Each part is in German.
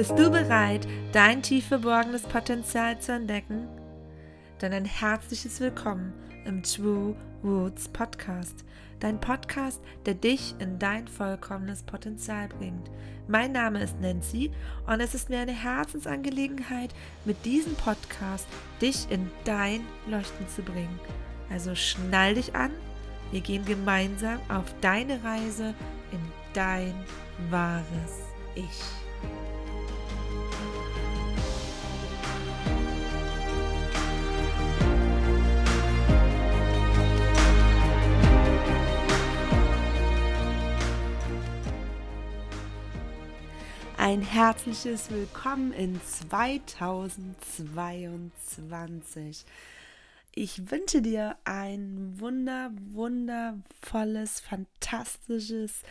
Bist du bereit, dein tief verborgenes Potenzial zu entdecken? Dann ein herzliches Willkommen im True Roots Podcast. Dein Podcast, der dich in dein vollkommenes Potenzial bringt. Mein Name ist Nancy und es ist mir eine Herzensangelegenheit, mit diesem Podcast dich in dein Leuchten zu bringen. Also schnall dich an, wir gehen gemeinsam auf deine Reise in dein wahres Ich. Ein herzliches Willkommen in 2022. Ich wünsche dir ein wunder, wundervolles, fantastisches,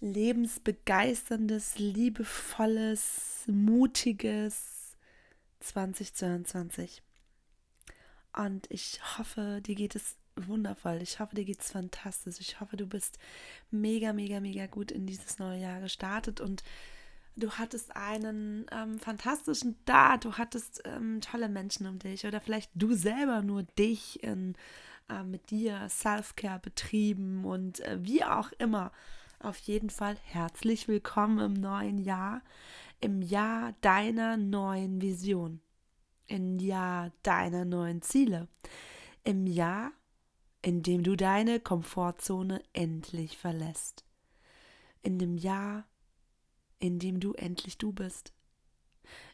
lebensbegeisterndes, liebevolles, mutiges 2022. Und ich hoffe, dir geht es wundervoll. Ich hoffe, dir geht es fantastisch. Ich hoffe, du bist mega, mega, mega gut in dieses neue Jahr gestartet und du hattest einen ähm, fantastischen da, du hattest ähm, tolle Menschen um dich oder vielleicht du selber nur dich in, äh, mit dir Self-Care betrieben und äh, wie auch immer. Auf jeden Fall herzlich willkommen im neuen Jahr, im Jahr deiner neuen Vision, im Jahr deiner neuen Ziele, im Jahr, in dem du deine Komfortzone endlich verlässt, in dem Jahr, in dem du endlich du bist.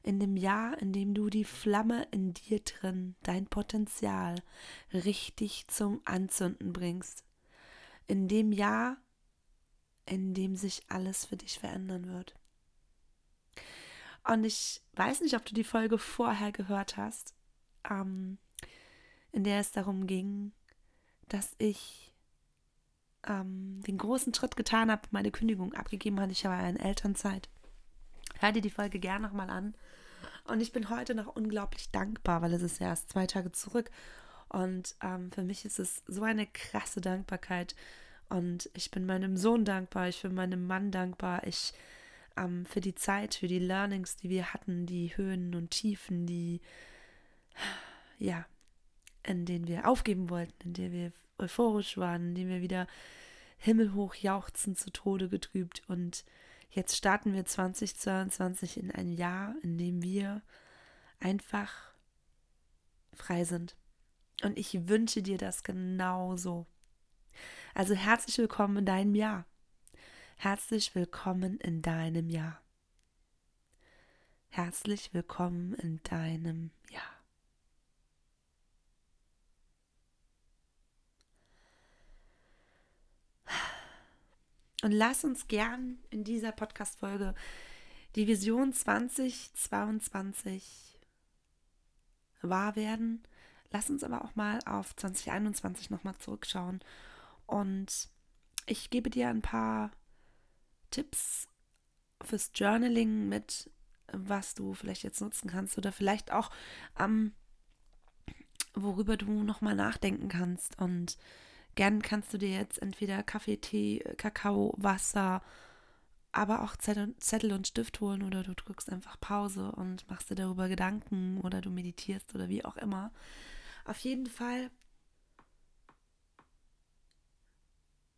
In dem Jahr, in dem du die Flamme in dir drin, dein Potenzial richtig zum Anzünden bringst. In dem Jahr, in dem sich alles für dich verändern wird. Und ich weiß nicht, ob du die Folge vorher gehört hast, ähm, in der es darum ging, dass ich ähm, den großen Schritt getan habe, meine Kündigung abgegeben habe. Ich war in Elternzeit. Hör dir die Folge gerne nochmal an. Und ich bin heute noch unglaublich dankbar, weil es ist ja erst zwei Tage zurück. Und ähm, für mich ist es so eine krasse Dankbarkeit. Und ich bin meinem Sohn dankbar, ich bin meinem Mann dankbar, ich ähm, für die Zeit, für die Learnings, die wir hatten, die Höhen und Tiefen, die ja, in denen wir aufgeben wollten, in denen wir euphorisch waren, in denen wir wieder himmelhoch jauchzen zu Tode getrübt. Und jetzt starten wir 2022 in ein Jahr, in dem wir einfach frei sind. Und ich wünsche dir das genauso. Also herzlich willkommen in deinem Jahr. Herzlich willkommen in deinem Jahr. Herzlich willkommen in deinem Jahr. Und lass uns gern in dieser Podcast-Folge die Vision 2022 wahr werden. Lass uns aber auch mal auf 2021 nochmal zurückschauen. Und ich gebe dir ein paar Tipps fürs Journaling mit, was du vielleicht jetzt nutzen kannst oder vielleicht auch, ähm, worüber du nochmal nachdenken kannst. Und Gern kannst du dir jetzt entweder Kaffee, Tee, Kakao, Wasser, aber auch Zettel und Stift holen oder du drückst einfach Pause und machst dir darüber Gedanken oder du meditierst oder wie auch immer. Auf jeden Fall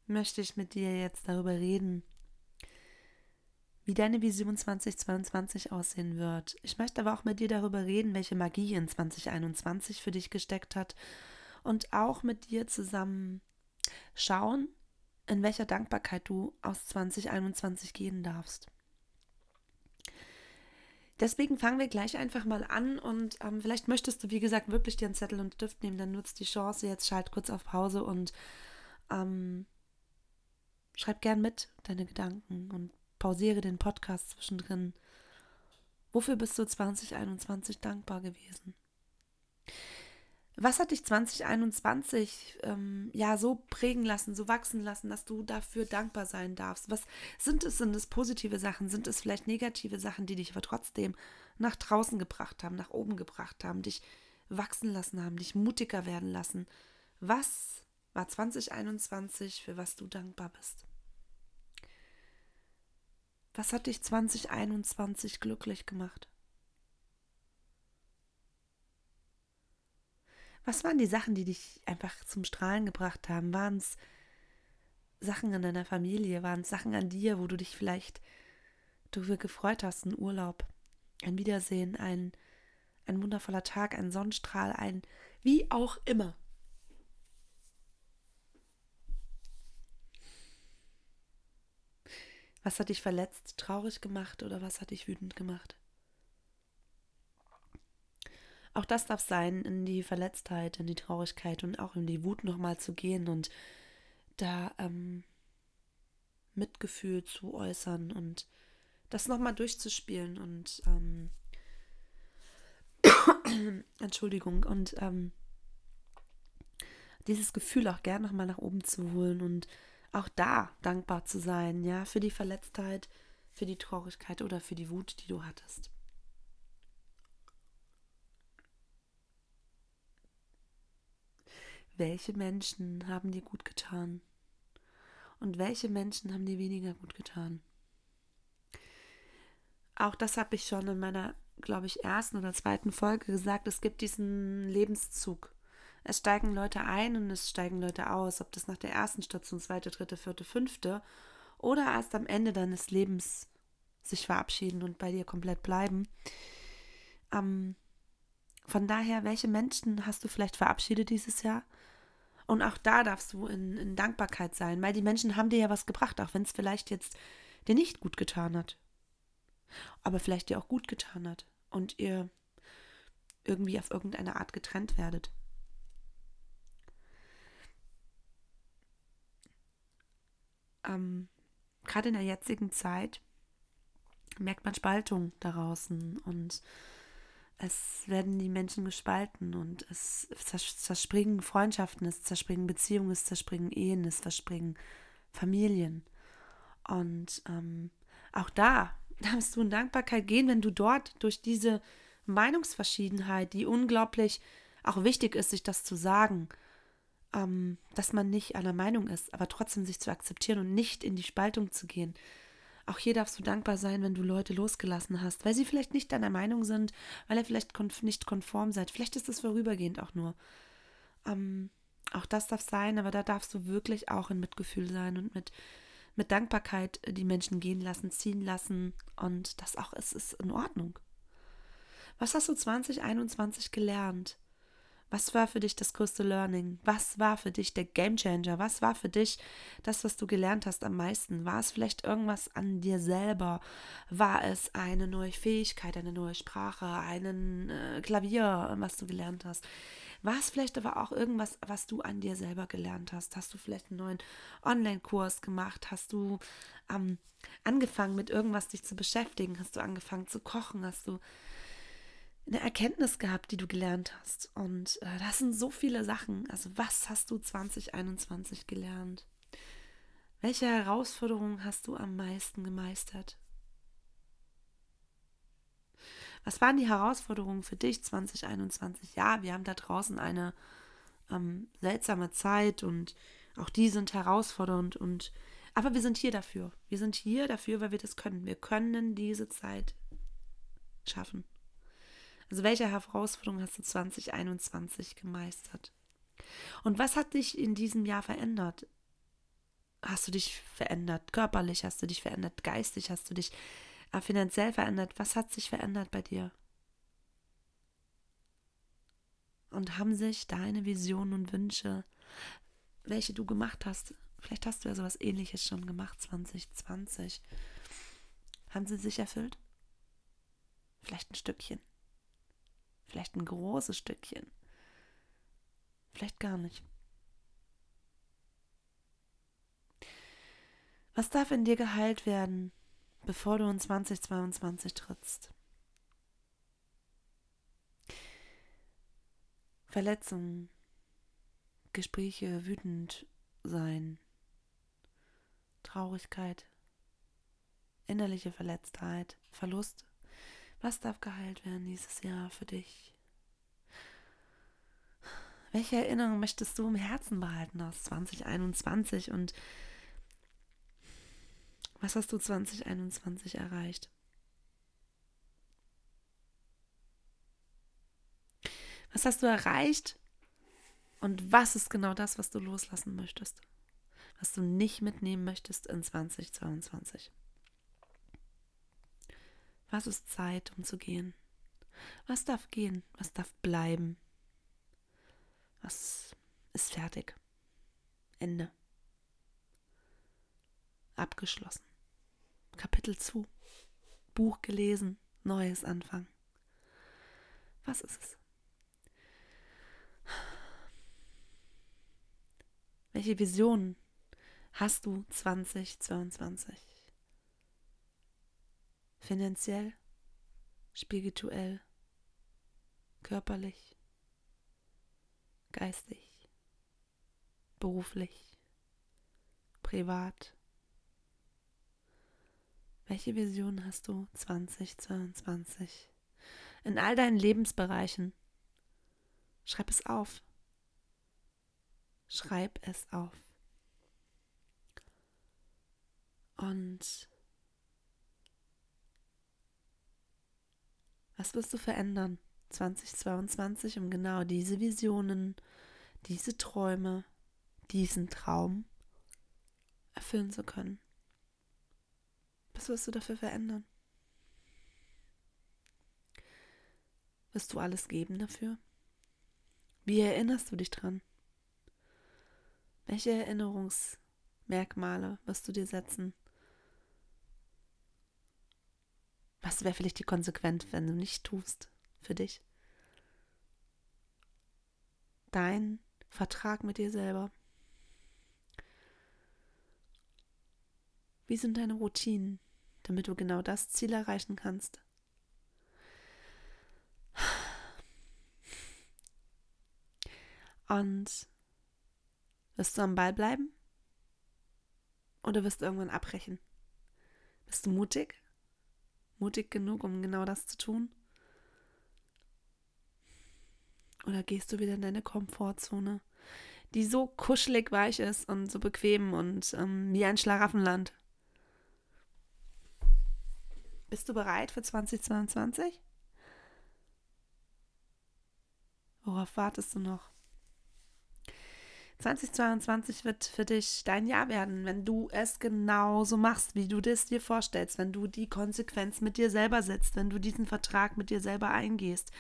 möchte ich mit dir jetzt darüber reden, wie deine Vision 2022 aussehen wird. Ich möchte aber auch mit dir darüber reden, welche Magie in 2021 für dich gesteckt hat und auch mit dir zusammen schauen, in welcher Dankbarkeit du aus 2021 gehen darfst. Deswegen fangen wir gleich einfach mal an und ähm, vielleicht möchtest du, wie gesagt, wirklich dir einen Zettel und Stift nehmen, dann nutzt die Chance, jetzt schalt kurz auf Pause und ähm, schreib gern mit deine Gedanken und pausiere den Podcast zwischendrin. Wofür bist du 2021 dankbar gewesen? Was hat dich 2021 ähm, ja so prägen lassen, so wachsen lassen, dass du dafür dankbar sein darfst? Was sind es? Sind es positive Sachen? Sind es vielleicht negative Sachen, die dich aber trotzdem nach draußen gebracht haben, nach oben gebracht haben, dich wachsen lassen haben, dich mutiger werden lassen? Was war 2021, für was du dankbar bist? Was hat dich 2021 glücklich gemacht? Was waren die Sachen, die dich einfach zum Strahlen gebracht haben? Waren es Sachen in deiner Familie? Waren es Sachen an dir, wo du dich vielleicht darüber gefreut hast? Ein Urlaub, ein Wiedersehen, ein, ein wundervoller Tag, ein Sonnenstrahl, ein wie auch immer. Was hat dich verletzt, traurig gemacht oder was hat dich wütend gemacht? Auch das darf sein, in die Verletztheit, in die Traurigkeit und auch in die Wut nochmal zu gehen und da ähm, Mitgefühl zu äußern und das nochmal durchzuspielen und ähm, Entschuldigung und ähm, dieses Gefühl auch gern nochmal nach oben zu holen und auch da dankbar zu sein, ja, für die Verletztheit, für die Traurigkeit oder für die Wut, die du hattest. Welche Menschen haben dir gut getan? Und welche Menschen haben dir weniger gut getan? Auch das habe ich schon in meiner, glaube ich, ersten oder zweiten Folge gesagt. Es gibt diesen Lebenszug. Es steigen Leute ein und es steigen Leute aus, ob das nach der ersten Station, zweite, dritte, vierte, fünfte oder erst am Ende deines Lebens sich verabschieden und bei dir komplett bleiben. Ähm, von daher, welche Menschen hast du vielleicht verabschiedet dieses Jahr? Und auch da darfst du in, in Dankbarkeit sein, weil die Menschen haben dir ja was gebracht, auch wenn es vielleicht jetzt dir nicht gut getan hat. Aber vielleicht dir auch gut getan hat und ihr irgendwie auf irgendeine Art getrennt werdet. ähm, gerade in der jetzigen Zeit merkt man Spaltung da draußen und es werden die Menschen gespalten und es zerspringen Freundschaften, es zerspringen Beziehungen, es zerspringen Ehen, es zerspringen Familien. Und ähm, auch da darfst du in Dankbarkeit gehen, wenn du dort durch diese Meinungsverschiedenheit, die unglaublich auch wichtig ist, sich das zu sagen, ähm, dass man nicht einer Meinung ist, aber trotzdem sich zu akzeptieren und nicht in die Spaltung zu gehen. Auch hier darfst du dankbar sein, wenn du Leute losgelassen hast, weil sie vielleicht nicht deiner Meinung sind, weil ihr vielleicht konf nicht konform seid. Vielleicht ist es vorübergehend auch nur. Ähm, auch das darf sein, aber da darfst du wirklich auch in Mitgefühl sein und mit, mit Dankbarkeit die Menschen gehen lassen, ziehen lassen und das auch ist, ist in Ordnung. Was hast du 2021 gelernt? Was war für dich das größte Learning? Was war für dich der Gamechanger? Was war für dich das, was du gelernt hast am meisten? War es vielleicht irgendwas an dir selber? War es eine neue Fähigkeit, eine neue Sprache, ein äh, Klavier, was du gelernt hast? War es vielleicht aber auch irgendwas, was du an dir selber gelernt hast? Hast du vielleicht einen neuen Online-Kurs gemacht? Hast du ähm, angefangen mit irgendwas dich zu beschäftigen? Hast du angefangen zu kochen? Hast du eine Erkenntnis gehabt, die du gelernt hast. Und äh, das sind so viele Sachen. Also was hast du 2021 gelernt? Welche Herausforderungen hast du am meisten gemeistert? Was waren die Herausforderungen für dich 2021? Ja, wir haben da draußen eine ähm, seltsame Zeit und auch die sind herausfordernd und aber wir sind hier dafür. Wir sind hier dafür, weil wir das können. Wir können diese Zeit schaffen. Also welche Herausforderungen hast du 2021 gemeistert? Und was hat dich in diesem Jahr verändert? Hast du dich verändert körperlich? Hast du dich verändert geistig? Hast du dich äh, finanziell verändert? Was hat sich verändert bei dir? Und haben sich deine Visionen und Wünsche, welche du gemacht hast, vielleicht hast du ja sowas ähnliches schon gemacht 2020, haben sie sich erfüllt? Vielleicht ein Stückchen. Vielleicht ein großes Stückchen. Vielleicht gar nicht. Was darf in dir geheilt werden, bevor du in 2022 trittst? Verletzungen, Gespräche, wütend sein, Traurigkeit, innerliche Verletztheit, Verlust, was darf geheilt werden dieses Jahr für dich? Welche Erinnerung möchtest du im Herzen behalten aus 2021 und Was hast du 2021 erreicht? Was hast du erreicht? Und was ist genau das, was du loslassen möchtest? Was du nicht mitnehmen möchtest in 2022? Was ist Zeit, um zu gehen? Was darf gehen? Was darf bleiben? Was ist fertig? Ende. Abgeschlossen. Kapitel zu. Buch gelesen. Neues Anfang. Was ist es? Welche Visionen hast du 2022? Finanziell, spirituell, körperlich, geistig, beruflich, privat. Welche Vision hast du 2022? In all deinen Lebensbereichen. Schreib es auf. Schreib es auf. Und was wirst du verändern 2022, um genau diese Visionen, diese Träume, diesen Traum erfüllen zu können? Was wirst du dafür verändern? Wirst du alles geben dafür? Wie erinnerst du dich dran? Welche Erinnerungsmerkmale wirst du dir setzen? Was wäre vielleicht die Konsequenz, wenn du nicht tust für dich? Dein Vertrag mit dir selber. Wie sind deine Routinen, damit du genau das Ziel erreichen kannst? Und wirst du am Ball bleiben? Oder wirst du irgendwann abbrechen? Bist du mutig? Mutig genug, um genau das zu tun? Oder gehst du wieder in deine Komfortzone, die so kuschelig weich ist und so bequem und ähm, wie ein Schlaraffenland? Bist du bereit für 2022? Worauf wartest du noch? 2022 wird für dich dein Jahr werden, wenn du es genauso machst, wie du das dir vorstellst, wenn du die Konsequenz mit dir selber setzt, wenn du diesen Vertrag mit dir selber eingehst,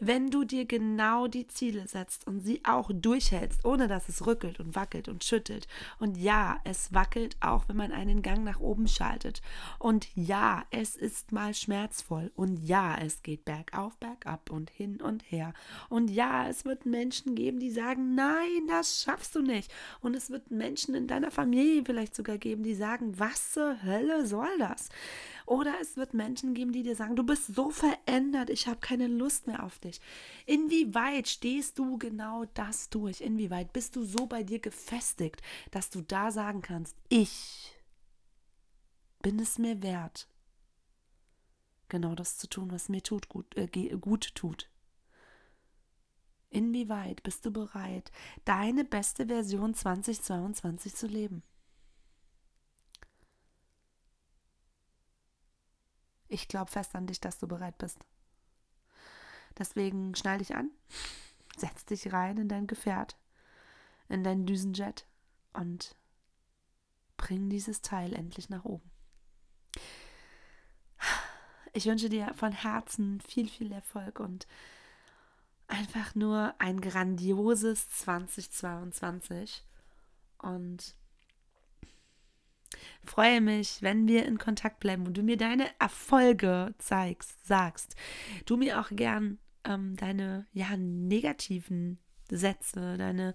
wenn du dir genau die Ziele setzt und sie auch durchhältst, ohne dass es rückelt und wackelt und schüttelt. Und ja, es wackelt auch, wenn man einen Gang nach oben schaltet. Und ja, es ist mal schmerzvoll. Und ja, es geht bergauf, bergab und hin und her. Und ja, es wird Menschen geben, die sagen, nein, das schaffst du nicht. Und es wird Menschen in deiner Familie vielleicht sogar geben, die sagen, was zur Hölle soll das? Oder es wird Menschen geben, die dir sagen, du bist so verändert, ich habe keine Lust mehr auf dich. Inwieweit stehst du genau das durch? Inwieweit bist du so bei dir gefestigt, dass du da sagen kannst, ich bin es mir wert, genau das zu tun, was mir tut, gut, äh, gut tut. Inwieweit bist du bereit, deine beste Version 2022 zu leben? Ich glaube fest an dich, dass du bereit bist. Deswegen schnall dich an, setz dich rein in dein Gefährt, in dein Düsenjet und bring dieses Teil endlich nach oben. Ich wünsche dir von Herzen viel, viel Erfolg und einfach nur ein grandioses 2022. Und freue mich, wenn wir in Kontakt bleiben und du mir deine Erfolge zeigst, sagst. Du mir auch gern ähm, deine ja, negativen Sätze, deine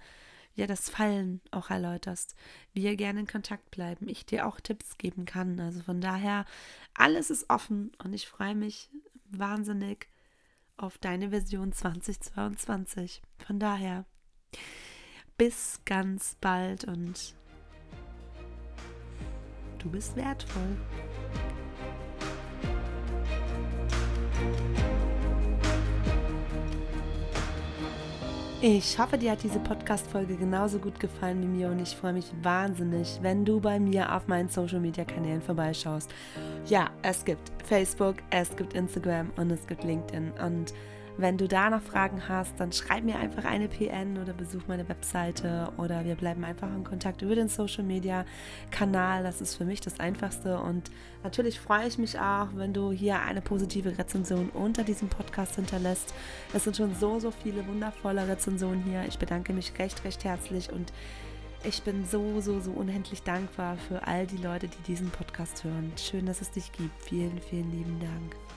ja, das Fallen auch erläuterst, wir gerne in Kontakt bleiben, ich dir auch Tipps geben kann. Also von daher, alles ist offen und ich freue mich wahnsinnig auf deine Version 2022. Von daher, bis ganz bald und Du bist wertvoll. Ich hoffe, dir hat diese Podcast-Folge genauso gut gefallen wie mir und ich freue mich wahnsinnig, wenn du bei mir auf meinen Social-Media-Kanälen vorbeischaust. Ja, es gibt Facebook, es gibt Instagram und es gibt LinkedIn und wenn du da noch Fragen hast, dann schreib mir einfach eine PN oder besuch meine Webseite oder wir bleiben einfach in Kontakt über den Social Media Kanal. Das ist für mich das Einfachste. Und natürlich freue ich mich auch, wenn du hier eine positive Rezension unter diesem Podcast hinterlässt. Es sind schon so, so viele wundervolle Rezensionen hier. Ich bedanke mich recht, recht herzlich und ich bin so, so, so unendlich dankbar für all die Leute, die diesen Podcast hören. Schön, dass es dich gibt. Vielen, vielen lieben Dank.